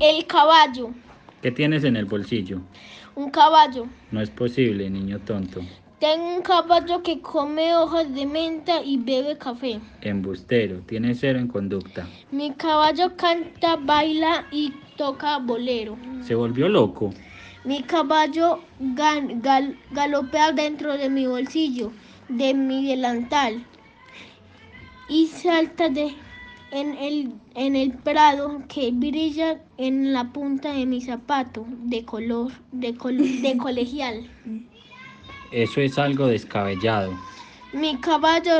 El caballo. ¿Qué tienes en el bolsillo? Un caballo. No es posible, niño tonto. Tengo un caballo que come hojas de menta y bebe café. Embustero, tienes cero en conducta. Mi caballo canta, baila y toca bolero. ¿Se volvió loco? Mi caballo gan- gal- galopea dentro de mi bolsillo, de mi delantal, y salta de, en, el, en el prado que brilla en la punta de mi zapato de color de, col- de colegial. Eso es algo descabellado. Mi caballo,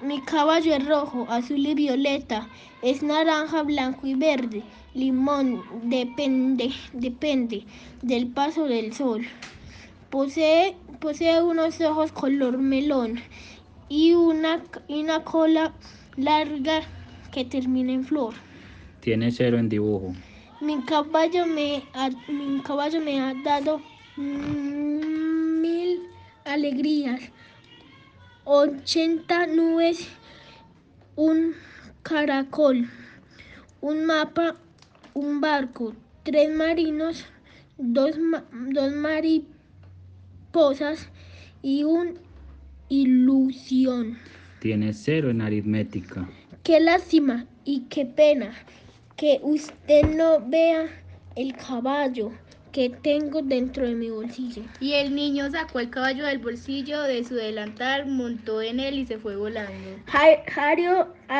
mi caballo es rojo, azul y violeta, es naranja, blanco y verde, limón, depende, depende del paso del sol. Posee, posee unos ojos color melón y una, y una cola larga que termina en flor. Tienes cero en dibujo. Mi caballo me ha, mi caballo me ha dado mm, mil alegrías, 80 nubes, un caracol, un mapa, un barco, tres marinos, dos, dos mariposas y un ilusión. Tienes cero en aritmética. Qué lástima y qué pena que usted no vea el caballo que tengo dentro de mi bolsillo. Y el niño sacó el caballo del bolsillo de su delantal, montó en él y se fue volando.